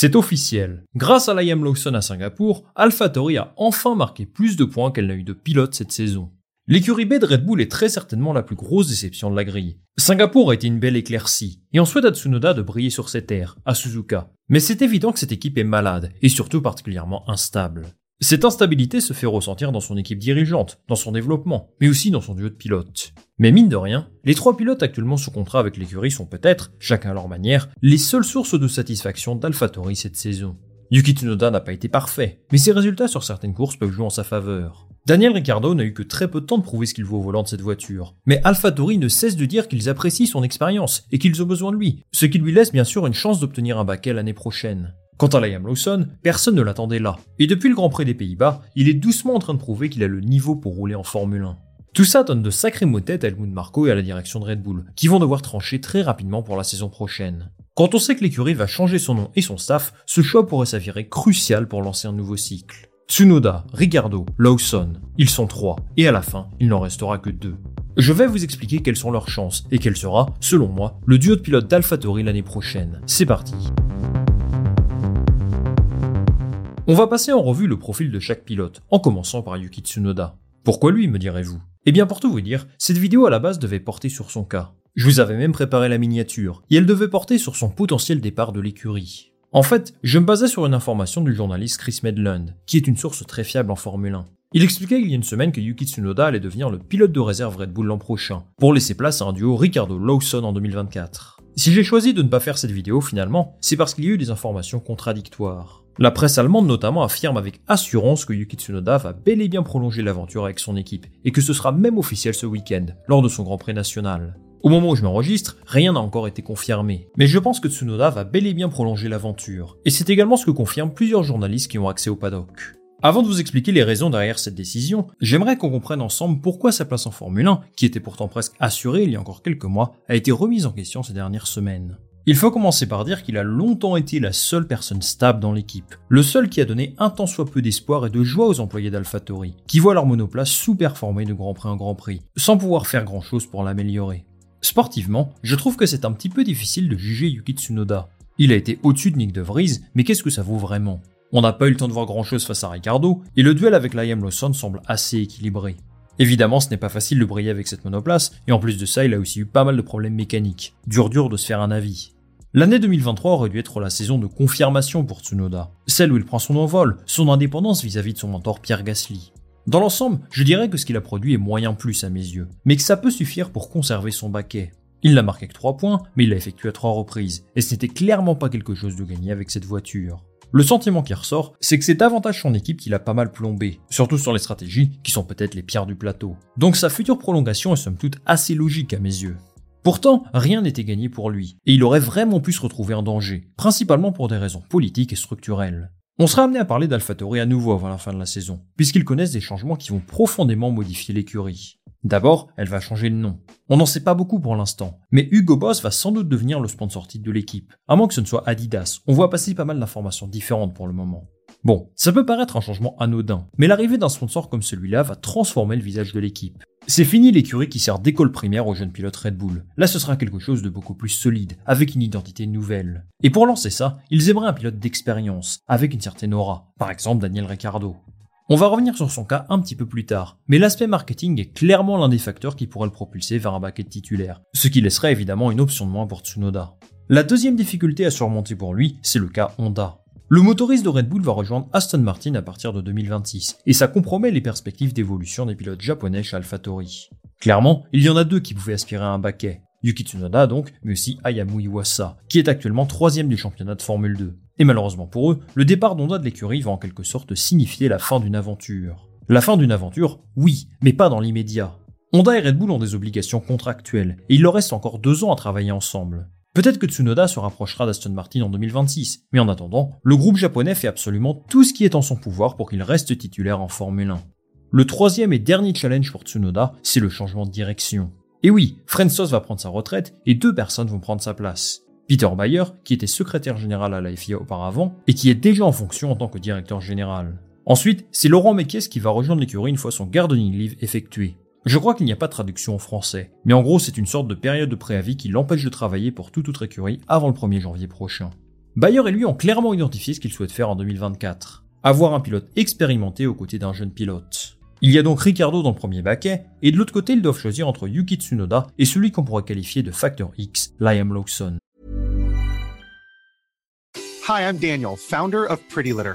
C'est officiel. Grâce à Liam Lawson à Singapour, AlphaTauri a enfin marqué plus de points qu'elle n'a eu de pilote cette saison. L'écurie B de Red Bull est très certainement la plus grosse déception de la grille. Singapour a été une belle éclaircie, et on souhaite à Tsunoda de briller sur ses terres, à Suzuka. Mais c'est évident que cette équipe est malade, et surtout particulièrement instable. Cette instabilité se fait ressentir dans son équipe dirigeante, dans son développement, mais aussi dans son duo de pilotes. Mais mine de rien, les trois pilotes actuellement sous contrat avec l'écurie sont peut-être, chacun à leur manière, les seules sources de satisfaction d'AlphaTauri cette saison. Yuki Tsunoda n'a pas été parfait, mais ses résultats sur certaines courses peuvent jouer en sa faveur. Daniel Ricciardo n'a eu que très peu de temps de prouver ce qu'il vaut au volant de cette voiture, mais AlphaTauri ne cesse de dire qu'ils apprécient son expérience et qu'ils ont besoin de lui, ce qui lui laisse bien sûr une chance d'obtenir un baquet l'année prochaine. Quant à Liam Lawson, personne ne l'attendait là, et depuis le Grand Prix des Pays-Bas, il est doucement en train de prouver qu'il a le niveau pour rouler en Formule 1. Tout ça donne de sacrés motettes à Helmut Marko et à la direction de Red Bull, qui vont devoir trancher très rapidement pour la saison prochaine. Quand on sait que l'écurie va changer son nom et son staff, ce choix pourrait s'avérer crucial pour lancer un nouveau cycle. Tsunoda, Ricardo, Lawson, ils sont trois, et à la fin, il n'en restera que deux. Je vais vous expliquer quelles sont leurs chances, et quel sera, selon moi, le duo de pilotes d'AlphaTauri l'année prochaine. C'est parti On va passer en revue le profil de chaque pilote, en commençant par Yuki Tsunoda. Pourquoi lui, me direz-vous? Eh bien pour tout vous dire, cette vidéo à la base devait porter sur son cas. Je vous avais même préparé la miniature, et elle devait porter sur son potentiel départ de l'écurie. En fait, je me basais sur une information du journaliste Chris Medland, qui est une source très fiable en Formule 1. Il expliquait il y a une semaine que Yuki Tsunoda allait devenir le pilote de réserve Red Bull l'an prochain, pour laisser place à un duo Ricardo-Lawson en 2024. Si j'ai choisi de ne pas faire cette vidéo finalement, c'est parce qu'il y a eu des informations contradictoires. La presse allemande notamment affirme avec assurance que Yuki Tsunoda va bel et bien prolonger l'aventure avec son équipe, et que ce sera même officiel ce week-end, lors de son Grand Prix national. Au moment où je m'enregistre, rien n'a encore été confirmé, mais je pense que Tsunoda va bel et bien prolonger l'aventure, et c'est également ce que confirment plusieurs journalistes qui ont accès au paddock. Avant de vous expliquer les raisons derrière cette décision, j'aimerais qu'on comprenne ensemble pourquoi sa place en Formule 1, qui était pourtant presque assurée il y a encore quelques mois, a été remise en question ces dernières semaines. Il faut commencer par dire qu'il a longtemps été la seule personne stable dans l'équipe, le seul qui a donné un tant soit peu d'espoir et de joie aux employés d'AlphaTauri, qui voient leur monoplace sous-performer de Grand Prix en Grand Prix, sans pouvoir faire grand chose pour l'améliorer. Sportivement, je trouve que c'est un petit peu difficile de juger Yuki Tsunoda. Il a été au-dessus de Nick De Vries, mais qu'est-ce que ça vaut vraiment? On n'a pas eu le temps de voir grand chose face à Ricardo, et le duel avec Liam Lawson semble assez équilibré. Évidemment, ce n'est pas facile de briller avec cette monoplace, et en plus de ça, il a aussi eu pas mal de problèmes mécaniques. Dur dur de se faire un avis. L'année 2023 aurait dû être la saison de confirmation pour Tsunoda, celle où il prend son envol, son indépendance vis-à-vis de son mentor Pierre Gasly. Dans l'ensemble, je dirais que ce qu'il a produit est moyen plus à mes yeux, mais que ça peut suffire pour conserver son baquet. Il n'a marqué que 3 points, mais il l'a effectué à 3 reprises, et ce n'était clairement pas quelque chose de gagné avec cette voiture. Le sentiment qui ressort, c'est que c'est davantage son équipe qui l'a pas mal plombé, surtout sur les stratégies qui sont peut-être les pierres du plateau. Donc sa future prolongation est somme toute assez logique à mes yeux. Pourtant, rien n'était gagné pour lui, et il aurait vraiment pu se retrouver en danger, principalement pour des raisons politiques et structurelles. On sera amené à parler d'AlphaTauri à nouveau avant la fin de la saison, puisqu'ils connaissent des changements qui vont profondément modifier l'écurie. D'abord, elle va changer de nom. On n'en sait pas beaucoup pour l'instant, mais Hugo Boss va sans doute devenir le sponsor titre de l'équipe, à moins que ce ne soit Adidas. On voit passer pas mal d'informations différentes pour le moment. Bon, ça peut paraître un changement anodin, mais l'arrivée d'un sponsor comme celui-là va transformer le visage de l'équipe. C'est fini l'écurie qui sert d'école primaire aux jeunes pilotes Red Bull. Là, ce sera quelque chose de beaucoup plus solide, avec une identité nouvelle. Et pour lancer ça, ils aimeraient un pilote d'expérience, avec une certaine aura. Par exemple, Daniel Ricciardo. On va revenir sur son cas un petit peu plus tard, mais l'aspect marketing est clairement l'un des facteurs qui pourrait le propulser vers un baquet titulaire, ce qui laisserait évidemment une option de moins pour Tsunoda. La deuxième difficulté à surmonter pour lui, c'est le cas Honda. Le motoriste de Red Bull va rejoindre Aston Martin à partir de 2026, et ça compromet les perspectives d'évolution des pilotes japonais chez AlphaTauri. Clairement, il y en a deux qui pouvaient aspirer à un baquet. Yuki Tsunoda donc, mais aussi Ayamu Iwasa, qui est actuellement troisième du championnat de Formule 2. Et malheureusement pour eux, le départ d'Honda de l'écurie va en quelque sorte signifier la fin d'une aventure. La fin d'une aventure, oui, mais pas dans l'immédiat. Honda et Red Bull ont des obligations contractuelles, et il leur reste encore deux ans à travailler ensemble. Peut-être que Tsunoda se rapprochera d'Aston Martin en 2026, mais en attendant, le groupe japonais fait absolument tout ce qui est en son pouvoir pour qu'il reste titulaire en Formule 1. Le troisième et dernier challenge pour Tsunoda, c'est le changement de direction. Et oui, Frensos va prendre sa retraite et deux personnes vont prendre sa place. Peter Bayer, qui était secrétaire général à la FIA auparavant et qui est déjà en fonction en tant que directeur général. Ensuite, c'est Laurent Mekies qui va rejoindre l'écurie une fois son gardening leave effectué. Je crois qu'il n'y a pas de traduction en français, mais en gros c'est une sorte de période de préavis qui l'empêche de travailler pour toute autre écurie avant le 1er janvier prochain. Bayer et lui ont clairement identifié ce qu'ils souhaitent faire en 2024. Avoir un pilote expérimenté aux côtés d'un jeune pilote. Il y a donc Ricardo dans le premier baquet, et de l'autre côté ils doivent choisir entre Yuki Tsunoda et celui qu'on pourrait qualifier de facteur X, Liam Lawson. Hi, I'm Daniel, founder of Pretty Litter.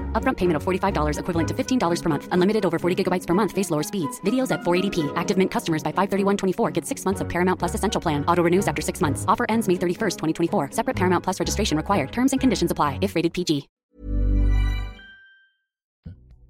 Upfront payment of $45 equivalent to $15 per month. Unlimited over 40 gigabytes per month. Face lower speeds. Videos at 480p. Active Mint customers by 531.24 get six months of Paramount Plus Essential Plan. Auto renews after six months. Offer ends May 31st, 2024. Separate Paramount Plus registration required. Terms and conditions apply if rated PG.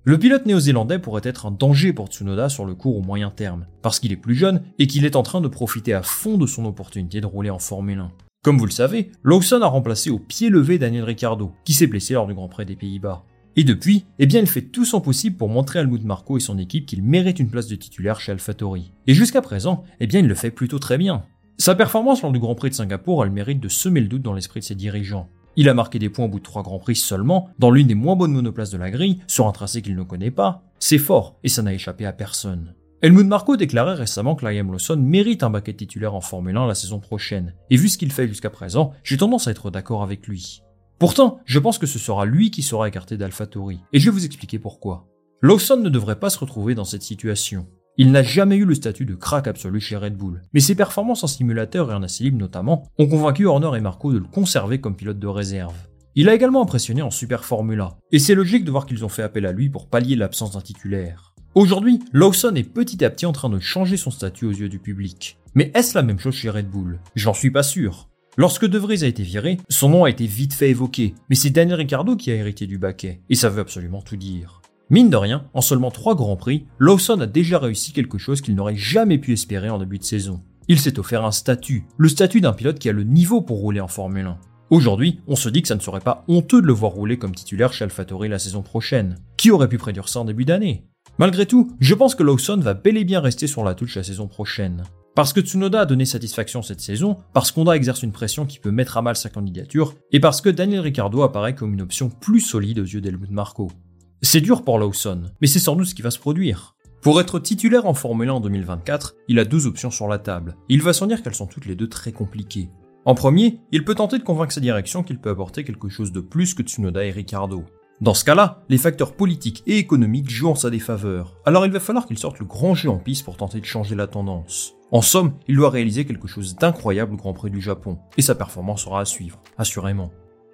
Le pilote néo-zélandais pourrait être un danger pour Tsunoda sur le court ou moyen terme, parce qu'il est plus jeune et qu'il est en train de profiter à fond de son opportunité de rouler en Formule 1. Comme vous le savez, Lawson a remplacé au pied levé Daniel Ricciardo, qui s'est blessé lors du Grand Prix des Pays-Bas. Et depuis, eh bien il fait tout son possible pour montrer à Helmut Marko et son équipe qu'il mérite une place de titulaire chez AlphaTauri. Et jusqu'à présent, eh bien il le fait plutôt très bien. Sa performance lors du Grand Prix de Singapour a le mérite de semer le doute dans l'esprit de ses dirigeants. Il a marqué des points au bout de trois grands prix seulement, dans l'une des moins bonnes monoplaces de la grille, sur un tracé qu'il ne connaît pas. C'est fort, et ça n'a échappé à personne. Helmut Marko déclarait récemment que Liam Lawson mérite un baquet titulaire en Formule 1 la saison prochaine, et vu ce qu'il fait jusqu'à présent, j'ai tendance à être d'accord avec lui. Pourtant, je pense que ce sera lui qui sera écarté d'AlphaTauri, et je vais vous expliquer pourquoi. Lawson ne devrait pas se retrouver dans cette situation. Il n'a jamais eu le statut de crack absolu chez Red Bull, mais ses performances en simulateur et en libre notamment ont convaincu Horner et Marco de le conserver comme pilote de réserve. Il a également impressionné en Super Formula, et c'est logique de voir qu'ils ont fait appel à lui pour pallier l'absence d'un titulaire. Aujourd'hui, Lawson est petit à petit en train de changer son statut aux yeux du public. Mais est-ce la même chose chez Red Bull? J'en suis pas sûr. Lorsque De Vries a été viré, son nom a été vite fait évoqué, mais c'est Daniel Ricciardo qui a hérité du baquet, et ça veut absolument tout dire. Mine de rien, en seulement 3 grands prix, Lawson a déjà réussi quelque chose qu'il n'aurait jamais pu espérer en début de saison. Il s'est offert un statut, le statut d'un pilote qui a le niveau pour rouler en Formule 1. Aujourd'hui, on se dit que ça ne serait pas honteux de le voir rouler comme titulaire chez AlphaTauri la saison prochaine. Qui aurait pu prédire ça en début d'année? Malgré tout, je pense que Lawson va bel et bien rester sur la touche la saison prochaine. Parce que Tsunoda a donné satisfaction cette saison, parce qu'Honda exerce une pression qui peut mettre à mal sa candidature, et parce que Daniel Ricciardo apparaît comme une option plus solide aux yeux d'Helmut Marko. C'est dur pour Lawson, mais c'est sans doute ce qui va se produire. Pour être titulaire en Formule 1 en 2024, il a deux options sur la table. Il va s'en dire qu'elles sont toutes les deux très compliquées. En premier, il peut tenter de convaincre sa direction qu'il peut apporter quelque chose de plus que Tsunoda et Ricardo. Dans ce cas-là, les facteurs politiques et économiques jouent en sa défaveur, alors il va falloir qu'il sorte le grand jeu en piste pour tenter de changer la tendance. En somme, il doit réaliser quelque chose d'incroyable au Grand Prix du Japon, et sa performance sera à suivre, assurément.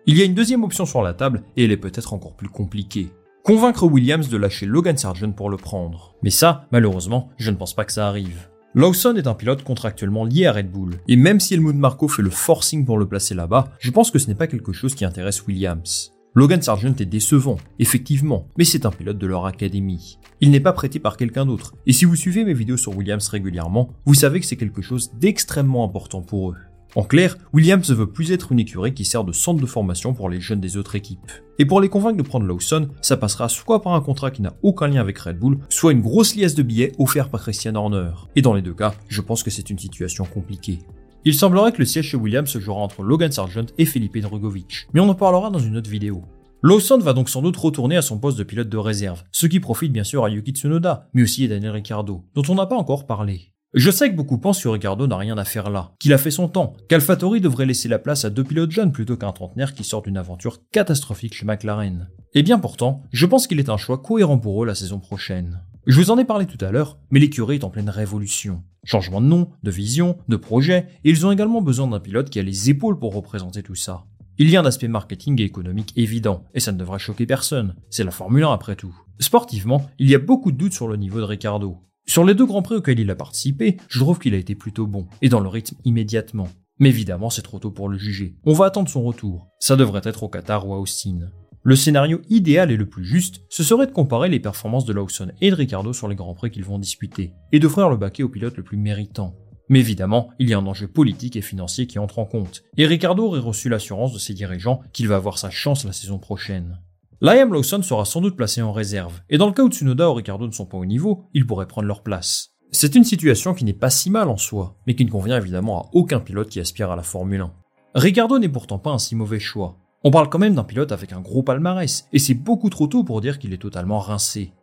Il y a une deuxième option sur la table, et elle est peut-être encore plus compliquée. Convaincre Williams de lâcher Logan Sargent pour le prendre. Mais ça, malheureusement, je ne pense pas que ça arrive. Lawson est un pilote contractuellement lié à Red Bull, et même si Helmut Marko fait le forcing pour le placer là-bas, je pense que ce n'est pas quelque chose qui intéresse Williams. Logan Sargent est décevant, effectivement, mais c'est un pilote de leur académie. Il n'est pas prêté par quelqu'un d'autre, et si vous suivez mes vidéos sur Williams régulièrement, vous savez que c'est quelque chose d'extrêmement important pour eux. En clair, Williams ne veut plus être une écurie qui sert de centre de formation pour les jeunes des autres équipes. Et pour les convaincre de prendre Lawson, ça passera soit par un contrat qui n'a aucun lien avec Red Bull, soit une grosse liasse de billets offerte par Christian Horner. Et dans les deux cas, je pense que c'est une situation compliquée. Il semblerait que le siège chez Williams se jouera entre Logan Sargent et Felipe Drugovich, mais on en parlera dans une autre vidéo. Lawson va donc sans doute retourner à son poste de pilote de réserve, ce qui profite bien sûr à Yuki Tsunoda, mais aussi à Daniel Ricciardo, dont on n'a pas encore parlé. Je sais que beaucoup pensent que Ricardo n'a rien à faire là, qu'il a fait son temps, qu'AlphaTauri devrait laisser la place à deux pilotes jeunes plutôt qu'un trentenaire qui sort d'une aventure catastrophique chez McLaren. Et bien pourtant, je pense qu'il est un choix cohérent pour eux la saison prochaine. Je vous en ai parlé tout à l'heure, mais l'écurie est en pleine révolution. Changement de nom, de vision, de projet, et ils ont également besoin d'un pilote qui a les épaules pour représenter tout ça. Il y a un aspect marketing et économique évident, et ça ne devrait choquer personne. C'est la Formule 1 après tout. Sportivement, il y a beaucoup de doutes sur le niveau de Ricardo. Sur les deux grands prix auxquels il a participé, je trouve qu'il a été plutôt bon, et dans le rythme immédiatement. Mais évidemment, c'est trop tôt pour le juger. On va attendre son retour. Ça devrait être au Qatar ou à Austin. Le scénario idéal et le plus juste, ce serait de comparer les performances de Lawson et de Ricardo sur les grands prix qu'ils vont disputer, et d'offrir le baquet au pilote le plus méritant. Mais évidemment, il y a un enjeu politique et financier qui entre en compte, et Ricardo aurait reçu l'assurance de ses dirigeants qu'il va avoir sa chance la saison prochaine. Liam Lawson sera sans doute placé en réserve, et dans le cas où Tsunoda ou Ricardo ne sont pas au niveau, ils pourraient prendre leur place. C'est une situation qui n'est pas si mal en soi, mais qui ne convient évidemment à aucun pilote qui aspire à la Formule 1. Ricardo n'est pourtant pas un si mauvais choix. On parle quand même d'un pilote avec un gros palmarès, et c'est beaucoup trop tôt pour dire qu'il est totalement rincé.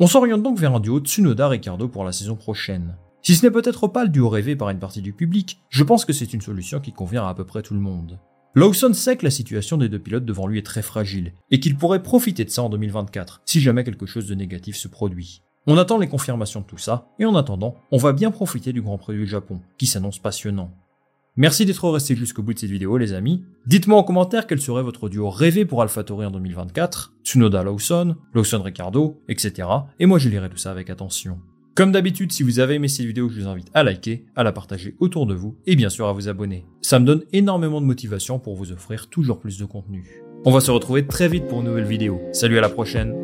On s'oriente donc vers un duo Tsunoda-Ricardo pour la saison prochaine. Si ce n'est peut-être pas le duo rêvé par une partie du public, je pense que c'est une solution qui convient à à peu près tout le monde. Lawson sait que la situation des deux pilotes devant lui est très fragile et qu'il pourrait profiter de ça en 2024 si jamais quelque chose de négatif se produit. On attend les confirmations de tout ça et en attendant, on va bien profiter du Grand Prix du Japon qui s'annonce passionnant. Merci d'être resté jusqu'au bout de cette vidéo les amis. Dites-moi en commentaire quel serait votre duo rêvé pour AlphaTauri en 2024, Tsunoda Lawson, Lawson Ricardo, etc. Et moi je lirai tout ça avec attention. Comme d'habitude, si vous avez aimé cette vidéo, je vous invite à liker, à la partager autour de vous et bien sûr à vous abonner. Ça me donne énormément de motivation pour vous offrir toujours plus de contenu. On va se retrouver très vite pour une nouvelle vidéo. Salut à la prochaine